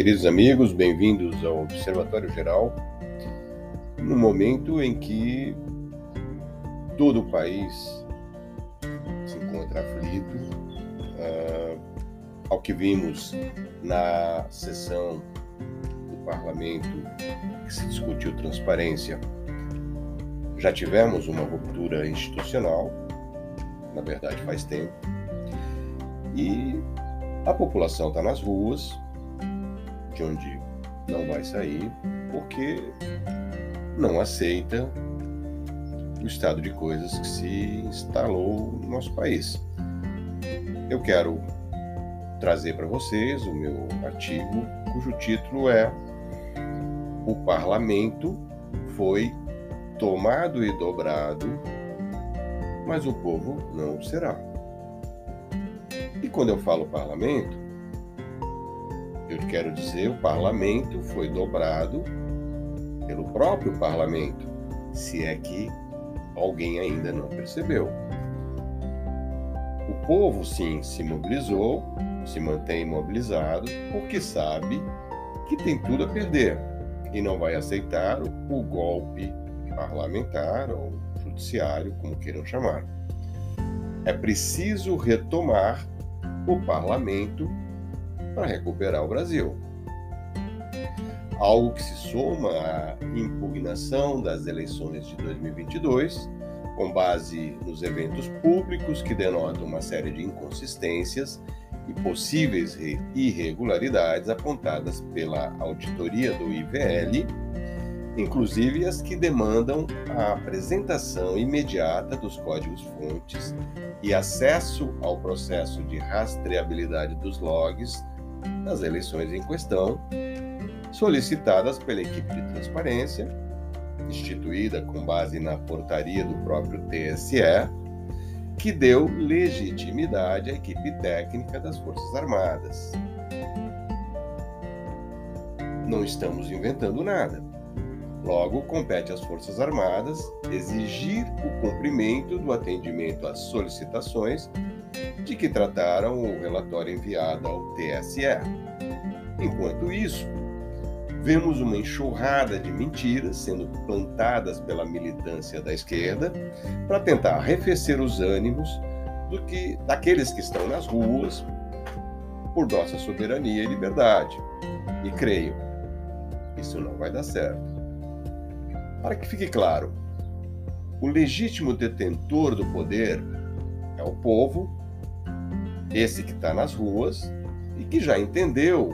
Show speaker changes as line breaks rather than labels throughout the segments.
queridos amigos, bem-vindos ao Observatório Geral. No momento em que todo o país se encontra aflito, uh, ao que vimos na sessão do parlamento que se discutiu transparência, já tivemos uma ruptura institucional, na verdade faz tempo, e a população está nas ruas, de onde não vai sair, porque não aceita o estado de coisas que se instalou no nosso país. Eu quero trazer para vocês o meu artigo, cujo título é O Parlamento foi tomado e dobrado, mas o povo não será. E quando eu falo parlamento, eu quero dizer, o parlamento foi dobrado pelo próprio parlamento, se é que alguém ainda não percebeu. O povo, sim, se mobilizou, se mantém mobilizado, porque sabe que tem tudo a perder e não vai aceitar o golpe parlamentar ou judiciário, como queiram chamar. É preciso retomar o parlamento para recuperar o Brasil. Algo que se soma à impugnação das eleições de 2022, com base nos eventos públicos que denotam uma série de inconsistências e possíveis irregularidades apontadas pela auditoria do IVL, inclusive as que demandam a apresentação imediata dos códigos-fontes e acesso ao processo de rastreabilidade dos logs das eleições em questão, solicitadas pela equipe de transparência, instituída com base na portaria do próprio TSE, que deu legitimidade à equipe técnica das Forças Armadas. Não estamos inventando nada. Logo, compete às Forças Armadas exigir o cumprimento do atendimento às solicitações de que trataram o relatório enviado ao TSE. Enquanto isso, vemos uma enxurrada de mentiras sendo plantadas pela militância da esquerda para tentar arrefecer os ânimos do que daqueles que estão nas ruas por nossa soberania e liberdade. E creio, isso não vai dar certo. Para que fique claro, o legítimo detentor do poder é o povo, esse que está nas ruas e que já entendeu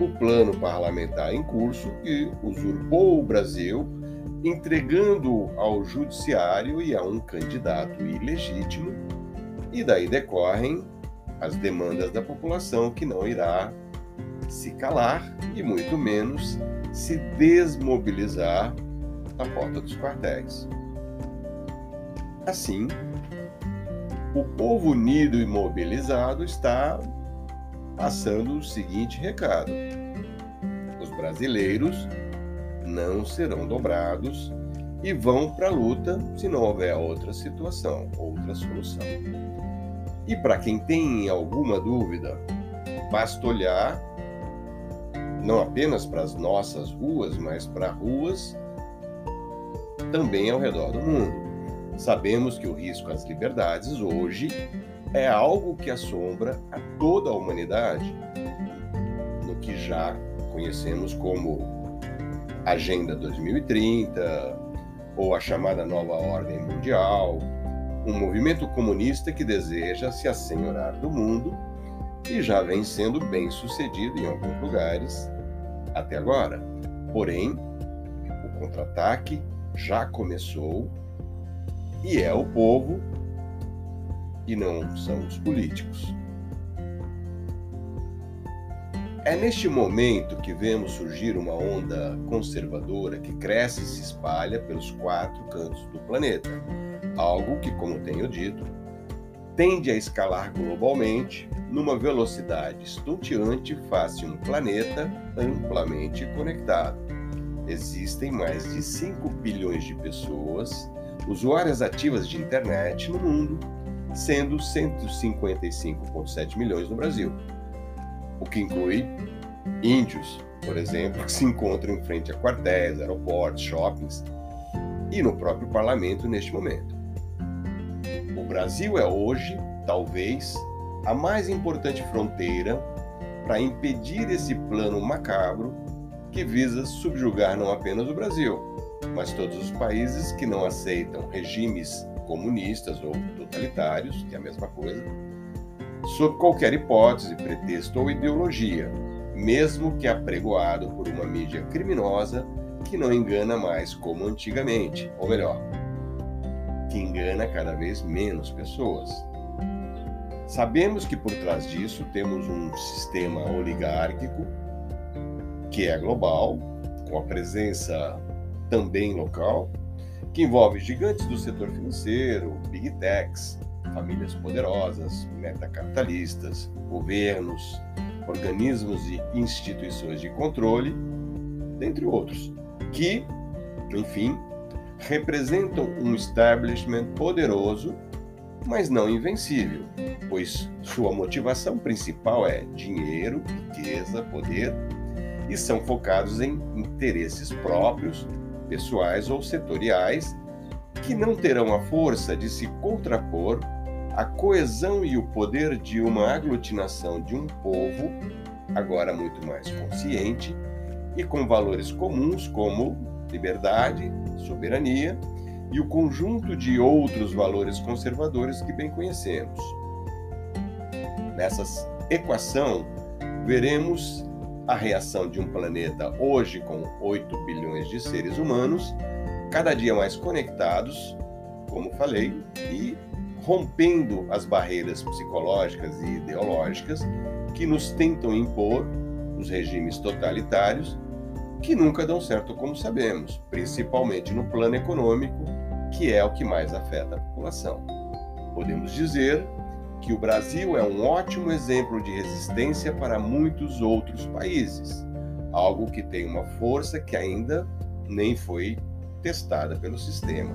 o plano parlamentar em curso que usurpou o Brasil, entregando ao judiciário e a um candidato ilegítimo, e daí decorrem as demandas da população que não irá se calar e muito menos se desmobilizar na porta dos quartéis. Assim, o povo unido e mobilizado está passando o seguinte recado: os brasileiros não serão dobrados e vão para a luta se não houver outra situação, outra solução. E para quem tem alguma dúvida, basta olhar não apenas para as nossas ruas, mas para ruas também ao redor do mundo. Sabemos que o risco às liberdades hoje é algo que assombra a toda a humanidade, no que já conhecemos como Agenda 2030 ou a chamada Nova Ordem Mundial, um movimento comunista que deseja se assenhorar do mundo e já vem sendo bem sucedido em alguns lugares até agora. Porém, o contra-ataque já começou e é o povo e não são os políticos. É neste momento que vemos surgir uma onda conservadora que cresce e se espalha pelos quatro cantos do planeta, algo que, como tenho dito, tende a escalar globalmente numa velocidade estonteante face a um planeta amplamente conectado existem mais de 5 bilhões de pessoas usuárias ativas de internet no mundo, sendo 155,7 milhões no Brasil, o que inclui índios, por exemplo, que se encontram em frente a quartéis, aeroportos, shoppings e no próprio parlamento neste momento. O Brasil é hoje, talvez, a mais importante fronteira para impedir esse plano macabro que visa subjugar não apenas o Brasil, mas todos os países que não aceitam regimes comunistas ou totalitários, que é a mesma coisa, sob qualquer hipótese, pretexto ou ideologia, mesmo que apregoado por uma mídia criminosa que não engana mais como antigamente, ou melhor, que engana cada vez menos pessoas. Sabemos que por trás disso temos um sistema oligárquico que é global, com a presença também local, que envolve gigantes do setor financeiro, big techs, famílias poderosas, metacapitalistas, governos, organismos e instituições de controle, dentre outros, que, enfim, representam um establishment poderoso, mas não invencível, pois sua motivação principal é dinheiro, riqueza, poder e são focados em interesses próprios, pessoais ou setoriais, que não terão a força de se contrapor à coesão e o poder de uma aglutinação de um povo, agora muito mais consciente e com valores comuns como liberdade, soberania e o conjunto de outros valores conservadores que bem conhecemos. Nessa equação, veremos a reação de um planeta hoje com 8 bilhões de seres humanos, cada dia mais conectados, como falei, e rompendo as barreiras psicológicas e ideológicas que nos tentam impor os regimes totalitários, que nunca dão certo, como sabemos, principalmente no plano econômico, que é o que mais afeta a população. Podemos dizer que o Brasil é um ótimo exemplo de resistência para muitos outros países, algo que tem uma força que ainda nem foi testada pelo sistema,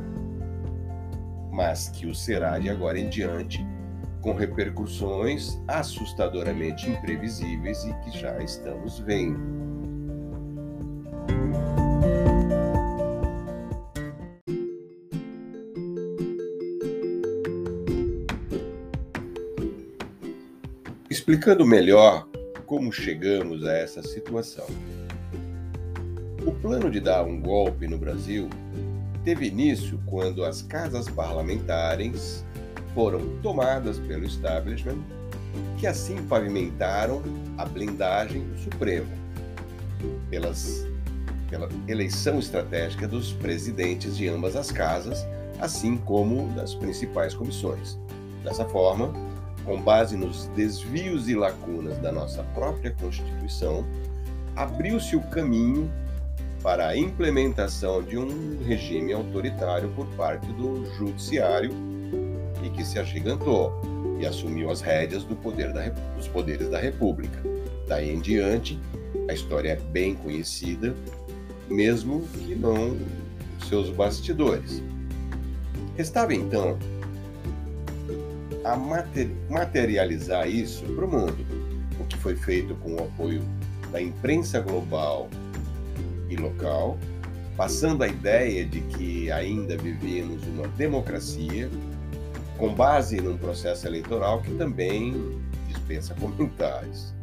mas que o será de agora em diante, com repercussões assustadoramente imprevisíveis e que já estamos vendo. Explicando melhor como chegamos a essa situação. O plano de dar um golpe no Brasil teve início quando as casas parlamentares foram tomadas pelo establishment, que assim pavimentaram a blindagem do Supremo pelas, pela eleição estratégica dos presidentes de ambas as casas, assim como das principais comissões. Dessa forma, com base nos desvios e lacunas da nossa própria Constituição, abriu-se o caminho para a implementação de um regime autoritário por parte do Judiciário e que se agigantou e assumiu as rédeas do poder da, dos poderes da República. Daí em diante, a história é bem conhecida, mesmo que não seus bastidores. Restava então a materializar isso para o mundo, o que foi feito com o apoio da imprensa global e local, passando a ideia de que ainda vivíamos uma democracia com base num processo eleitoral que também dispensa comentários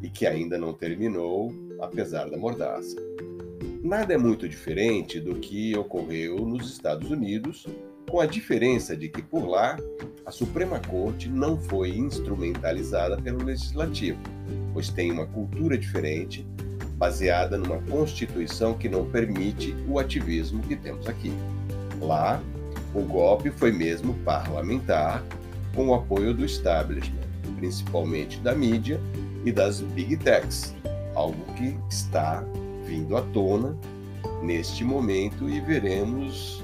e que ainda não terminou, apesar da mordaça. Nada é muito diferente do que ocorreu nos Estados Unidos com a diferença de que por lá a Suprema Corte não foi instrumentalizada pelo Legislativo, pois tem uma cultura diferente, baseada numa Constituição que não permite o ativismo que temos aqui. Lá, o golpe foi mesmo parlamentar, com o apoio do establishment, principalmente da mídia e das big techs, algo que está vindo à tona neste momento e veremos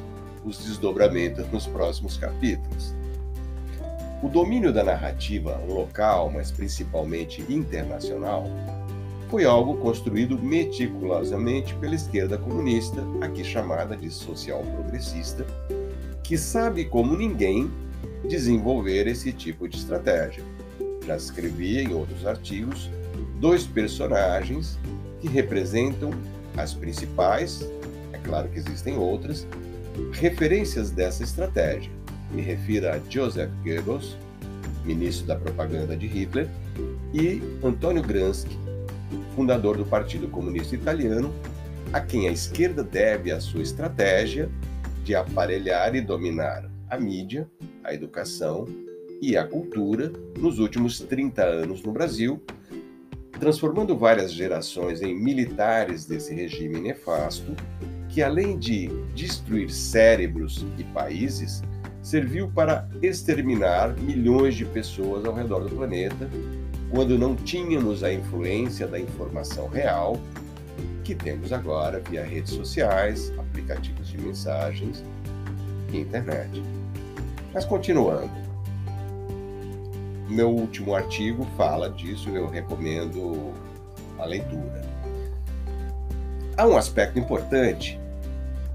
os desdobramentos nos próximos capítulos. O domínio da narrativa local, mas principalmente internacional, foi algo construído meticulosamente pela esquerda comunista, aqui chamada de social progressista, que sabe como ninguém desenvolver esse tipo de estratégia. Já escrevi em outros artigos dois personagens que representam as principais, é claro que existem outras, referências dessa estratégia. Me refiro a Joseph Goebbels, ministro da propaganda de Hitler, e Antonio Gramsci, fundador do Partido Comunista Italiano, a quem a esquerda deve a sua estratégia de aparelhar e dominar a mídia, a educação e a cultura nos últimos 30 anos no Brasil, transformando várias gerações em militares desse regime nefasto, que além de destruir cérebros e países, serviu para exterminar milhões de pessoas ao redor do planeta, quando não tínhamos a influência da informação real que temos agora via redes sociais, aplicativos de mensagens e internet. Mas continuando, meu último artigo fala disso, eu recomendo a leitura. Há um aspecto importante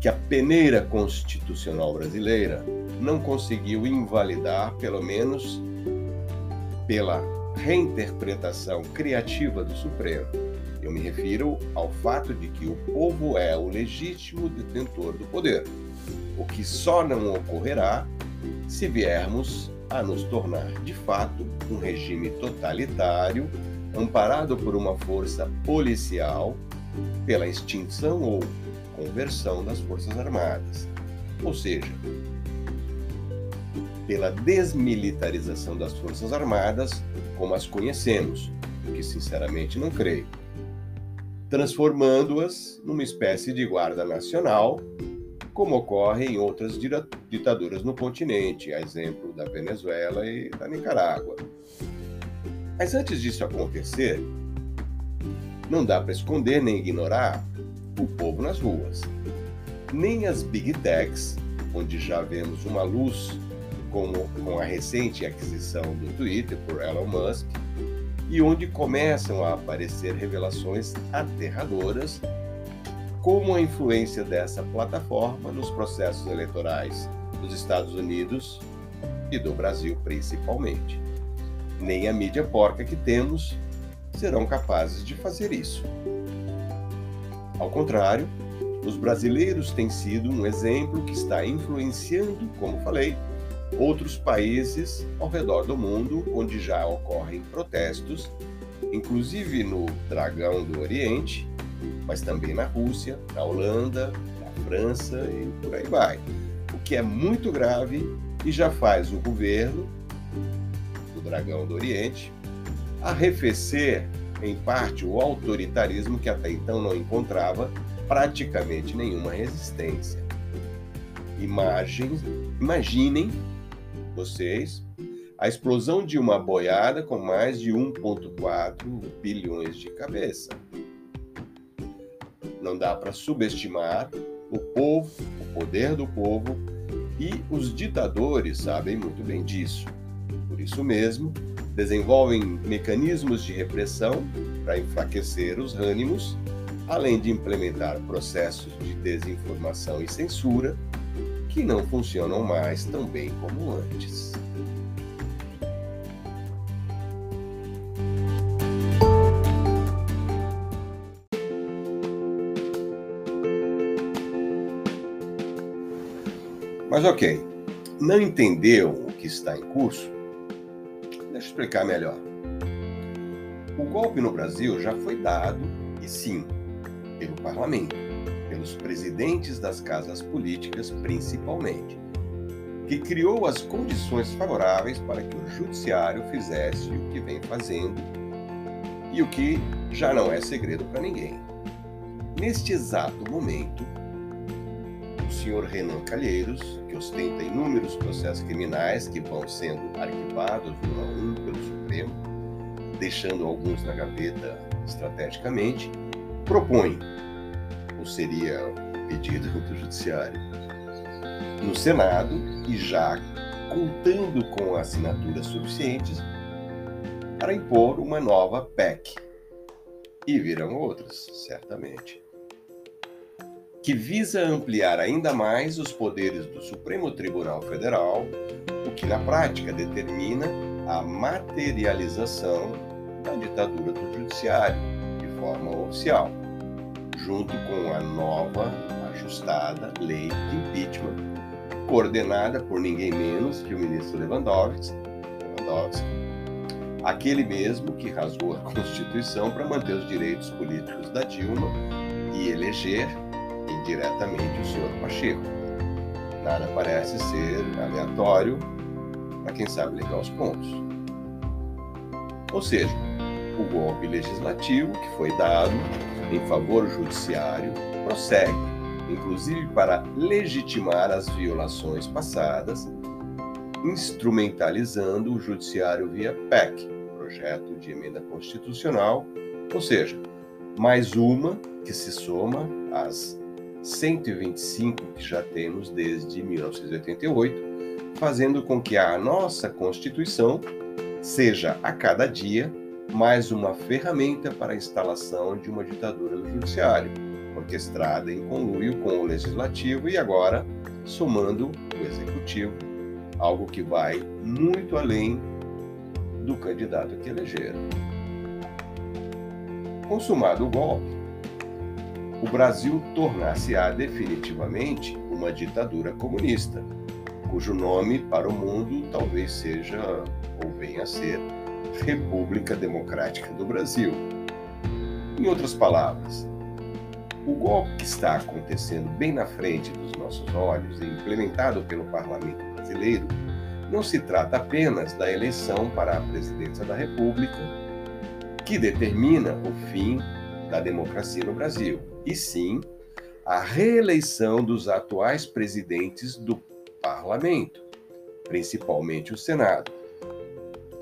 que a peneira constitucional brasileira não conseguiu invalidar, pelo menos pela reinterpretação criativa do Supremo. Eu me refiro ao fato de que o povo é o legítimo detentor do poder, o que só não ocorrerá se viermos a nos tornar de fato um regime totalitário, amparado por uma força policial, pela extinção ou conversão das Forças Armadas. Ou seja, pela desmilitarização das Forças Armadas como as conhecemos, que sinceramente não creio, transformando-as numa espécie de guarda nacional, como ocorre em outras ditaduras no continente, a exemplo da Venezuela e da Nicarágua. Mas antes disso acontecer, não dá para esconder nem ignorar o povo nas ruas. Nem as big techs, onde já vemos uma luz como com a recente aquisição do Twitter por Elon Musk, e onde começam a aparecer revelações aterradoras como a influência dessa plataforma nos processos eleitorais dos Estados Unidos e do Brasil principalmente. Nem a mídia porca que temos serão capazes de fazer isso. Ao contrário, os brasileiros têm sido um exemplo que está influenciando, como falei, outros países ao redor do mundo onde já ocorrem protestos, inclusive no Dragão do Oriente, mas também na Rússia, na Holanda, na França e por aí vai. O que é muito grave e já faz o governo do Dragão do Oriente arrefecer em parte o autoritarismo que até então não encontrava praticamente nenhuma resistência. Imaginem vocês a explosão de uma boiada com mais de 1,4 bilhões de cabeça. Não dá para subestimar o povo, o poder do povo, e os ditadores sabem muito bem disso. Por isso mesmo, desenvolvem mecanismos de repressão para enfraquecer os ânimos, além de implementar processos de desinformação e censura que não funcionam mais tão bem como antes. Mas ok, não entendeu o que está em curso? Deixa eu explicar melhor. O golpe no Brasil já foi dado, e sim, pelo parlamento pelos presidentes das casas políticas, principalmente, que criou as condições favoráveis para que o judiciário fizesse o que vem fazendo e o que já não é segredo para ninguém. Neste exato momento, senhor Renan Calheiros, que ostenta inúmeros processos criminais que vão sendo arquivados um a um pelo Supremo, deixando alguns na gaveta estrategicamente, propõe seria o pedido do Judiciário, no Senado e já contando com assinaturas suficientes para impor uma nova PEC. E virão outras, certamente. Que visa ampliar ainda mais os poderes do Supremo Tribunal Federal, o que na prática determina a materialização da ditadura do judiciário, de forma oficial, junto com a nova, ajustada lei de impeachment, coordenada por ninguém menos que o ministro Lewandowski, Lewandowski aquele mesmo que rasgou a Constituição para manter os direitos políticos da Dilma e eleger indiretamente o senhor Pacheco. Nada parece ser aleatório para quem sabe ligar os pontos. Ou seja, o golpe legislativo que foi dado em favor do judiciário prossegue, inclusive para legitimar as violações passadas, instrumentalizando o judiciário via PEC, projeto de emenda constitucional, ou seja, mais uma que se soma às 125 que já temos desde 1988, fazendo com que a nossa Constituição seja a cada dia mais uma ferramenta para a instalação de uma ditadura do judiciário, orquestrada em conluio com o legislativo e agora somando o executivo, algo que vai muito além do candidato que elegeram. Consumado o golpe, o Brasil tornar-se-á definitivamente uma ditadura comunista, cujo nome para o mundo talvez seja ou venha a ser República Democrática do Brasil. Em outras palavras, o golpe que está acontecendo bem na frente dos nossos olhos e implementado pelo parlamento brasileiro não se trata apenas da eleição para a presidência da República, que determina o fim da democracia no Brasil, e sim a reeleição dos atuais presidentes do parlamento, principalmente o Senado,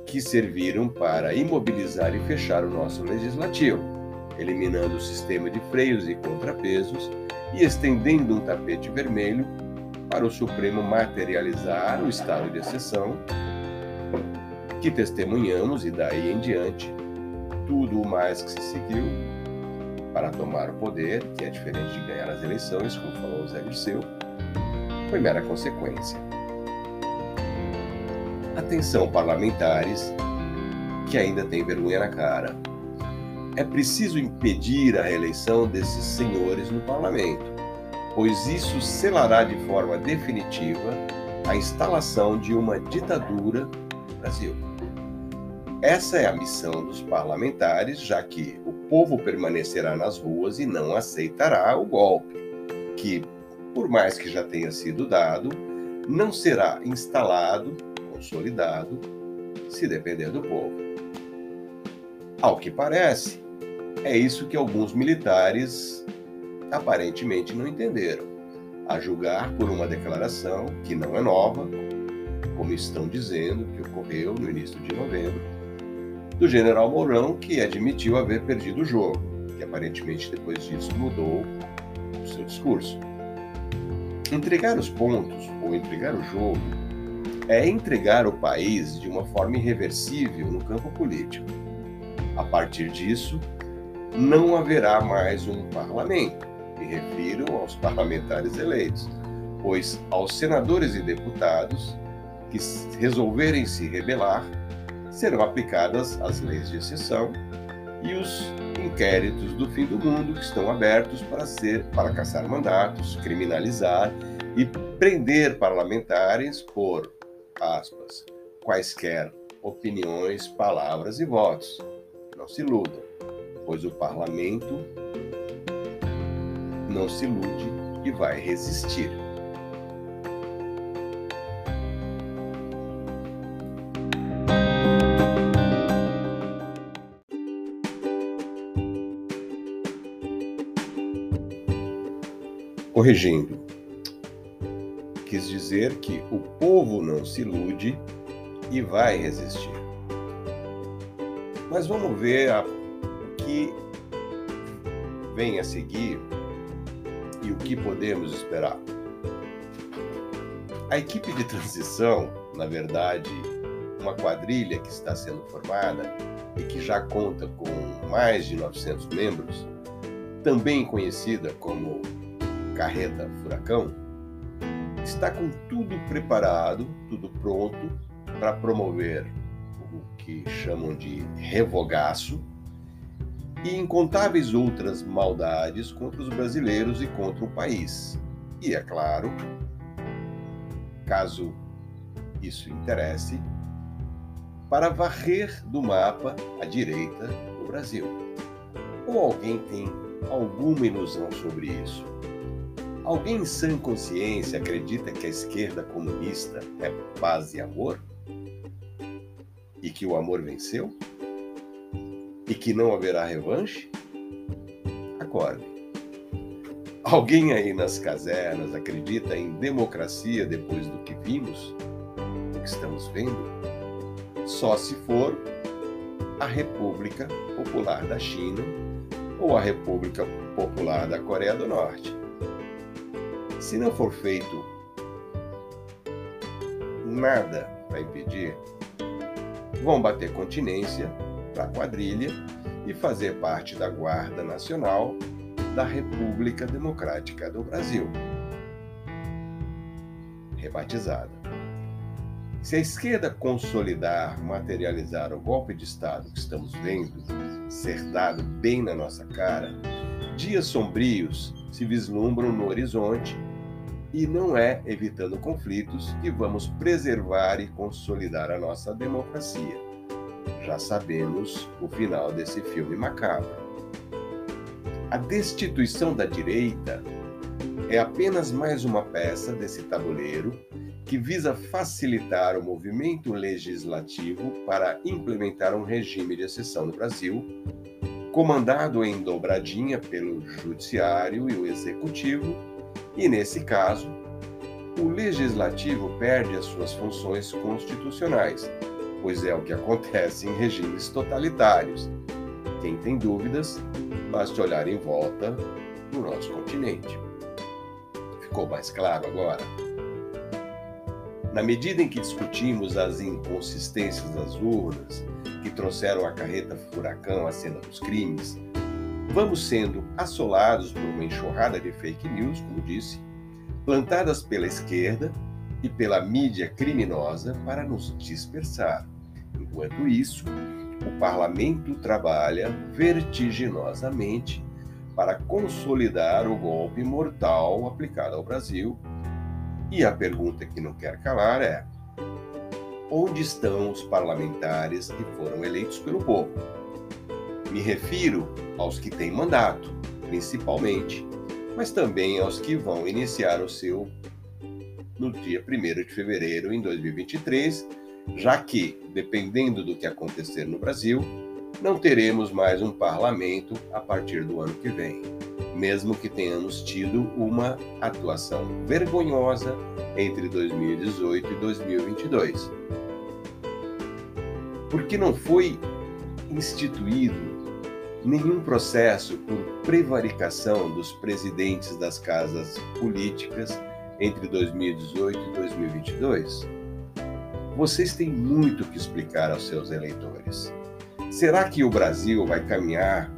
que serviram para imobilizar e fechar o nosso legislativo, eliminando o sistema de freios e contrapesos e estendendo um tapete vermelho para o Supremo materializar o estado de exceção que testemunhamos e daí em diante tudo o mais que se seguiu para tomar o poder, que é diferente de ganhar as eleições, como falou o Zé Dirceu, foi mera consequência. Atenção parlamentares que ainda têm vergonha na cara. É preciso impedir a reeleição desses senhores no parlamento pois isso selará de forma definitiva a instalação de uma ditadura no Brasil. Essa é a missão dos parlamentares, já que o povo permanecerá nas ruas e não aceitará o golpe, que, por mais que já tenha sido dado, não será instalado, consolidado, se depender do povo. Ao que parece, é isso que alguns militares aparentemente não entenderam, a julgar por uma declaração que não é nova, como estão dizendo que ocorreu no início de novembro, do general Mourão, que admitiu haver perdido o jogo, que aparentemente depois disso mudou o seu discurso. Entregar os pontos ou entregar o jogo é entregar o país de uma forma irreversível no campo político. A partir disso, não haverá mais um parlamento me refiro aos parlamentares eleitos, pois aos senadores e deputados que resolverem se rebelar serão aplicadas as leis de exceção e os inquéritos do fim do mundo que estão abertos para ser para caçar mandatos, criminalizar e prender parlamentares por aspas quaisquer opiniões, palavras e votos. Não se iludam, pois o parlamento não se ilude e vai resistir. Corrigindo, quis dizer que o povo não se ilude e vai resistir. Mas vamos ver a, o que vem a seguir e o que podemos esperar? A equipe de transição, na verdade, uma quadrilha que está sendo formada e que já conta com mais de 900 membros, também conhecida como Carreta Furacão, está com tudo preparado, tudo pronto para promover o que chamam de revogaço, e incontáveis outras maldades contra os brasileiros e contra o país. E é claro, caso isso interesse, para varrer do mapa a direita do Brasil. Ou alguém tem alguma ilusão sobre isso? Alguém em sã consciência acredita que a esquerda comunista é paz e amor? E que o amor venceu? E que não haverá revanche? Acorde. Alguém aí nas casernas acredita em democracia depois do que vimos, do que estamos vendo? Só se for a República Popular da China ou a República Popular da Coreia do Norte. Se não for feito nada para impedir, vão bater continência para a quadrilha e fazer parte da Guarda Nacional da República Democrática do Brasil. Rebatizada. Se a esquerda consolidar, materializar o golpe de Estado que estamos vendo ser dado bem na nossa cara, dias sombrios se vislumbram no horizonte e não é evitando conflitos que vamos preservar e consolidar a nossa democracia. Já sabemos o final desse filme macabro. A destituição da direita é apenas mais uma peça desse tabuleiro que visa facilitar o movimento legislativo para implementar um regime de exceção no Brasil, comandado em dobradinha pelo Judiciário e o Executivo e, nesse caso, o legislativo perde as suas funções constitucionais, pois é o que acontece em regimes totalitários. Quem tem dúvidas, basta olhar em volta no nosso continente. Ficou mais claro agora? Na medida em que discutimos as inconsistências das urnas que trouxeram a carreta furacão à cena dos crimes, vamos sendo assolados por uma enxurrada de fake news, como disse, plantadas pela esquerda e pela mídia criminosa para nos dispersar. Enquanto isso, o parlamento trabalha vertiginosamente para consolidar o golpe mortal aplicado ao Brasil. E a pergunta que não quer calar é: onde estão os parlamentares que foram eleitos pelo povo? Me refiro aos que têm mandato, principalmente, mas também aos que vão iniciar o seu no dia 1 de fevereiro em 2023, já que, dependendo do que acontecer no Brasil, não teremos mais um parlamento a partir do ano que vem, mesmo que tenhamos tido uma atuação vergonhosa entre 2018 e 2022. Porque não foi instituído nenhum processo por prevaricação dos presidentes das casas políticas entre 2018 e 2022? Vocês têm muito que explicar aos seus eleitores. Será que o Brasil vai caminhar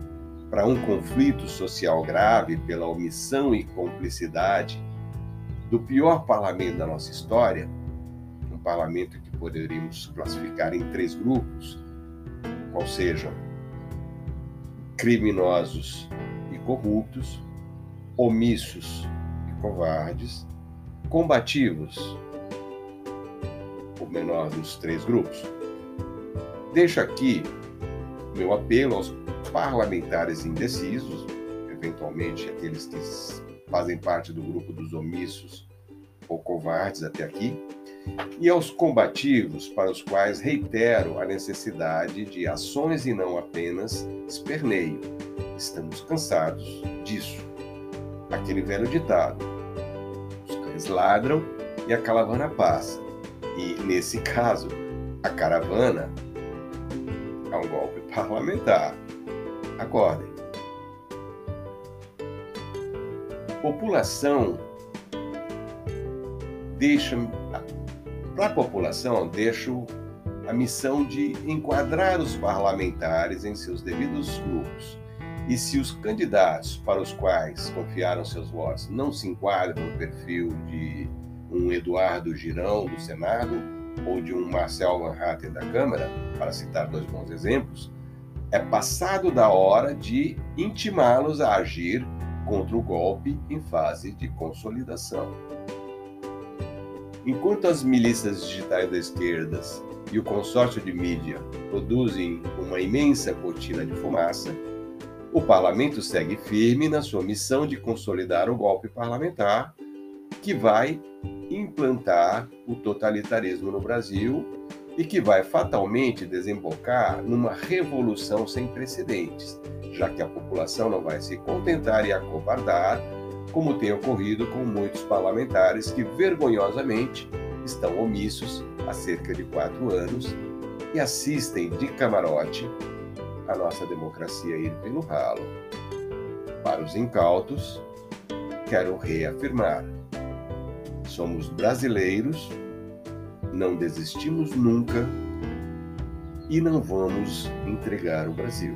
para um conflito social grave pela omissão e cumplicidade do pior parlamento da nossa história? Um parlamento que poderíamos classificar em três grupos, qual sejam criminosos e corruptos, omissos e covardes, combativos, o menor dos três grupos. Deixo aqui meu apelo aos parlamentares indecisos, eventualmente aqueles que fazem parte do grupo dos omissos ou covardes até aqui, e aos combativos, para os quais reitero a necessidade de ações e não apenas esperneio. Estamos cansados disso. Aquele velho ditado: os cães ladram e a caravana passa. E, nesse caso, a caravana é um golpe parlamentar. Acordem. População deixa para a população, deixo a missão de enquadrar os parlamentares em seus devidos grupos. E se os candidatos para os quais confiaram seus votos não se enquadram no perfil de um Eduardo Girão do Senado ou de um Marcel Van Hatten da Câmara, para citar dois bons exemplos, é passado da hora de intimá-los a agir contra o golpe em fase de consolidação. Enquanto as milícias digitais da esquerda e o consórcio de mídia produzem uma imensa cortina de fumaça, o parlamento segue firme na sua missão de consolidar o golpe parlamentar, que vai implantar o totalitarismo no Brasil e que vai fatalmente desembocar numa revolução sem precedentes, já que a população não vai se contentar e acovardar, como tem ocorrido com muitos parlamentares que vergonhosamente estão omissos há cerca de quatro anos e assistem de camarote a nossa democracia ir pelo ralo. Para os incautos, quero reafirmar: somos brasileiros, não desistimos nunca e não vamos entregar o Brasil.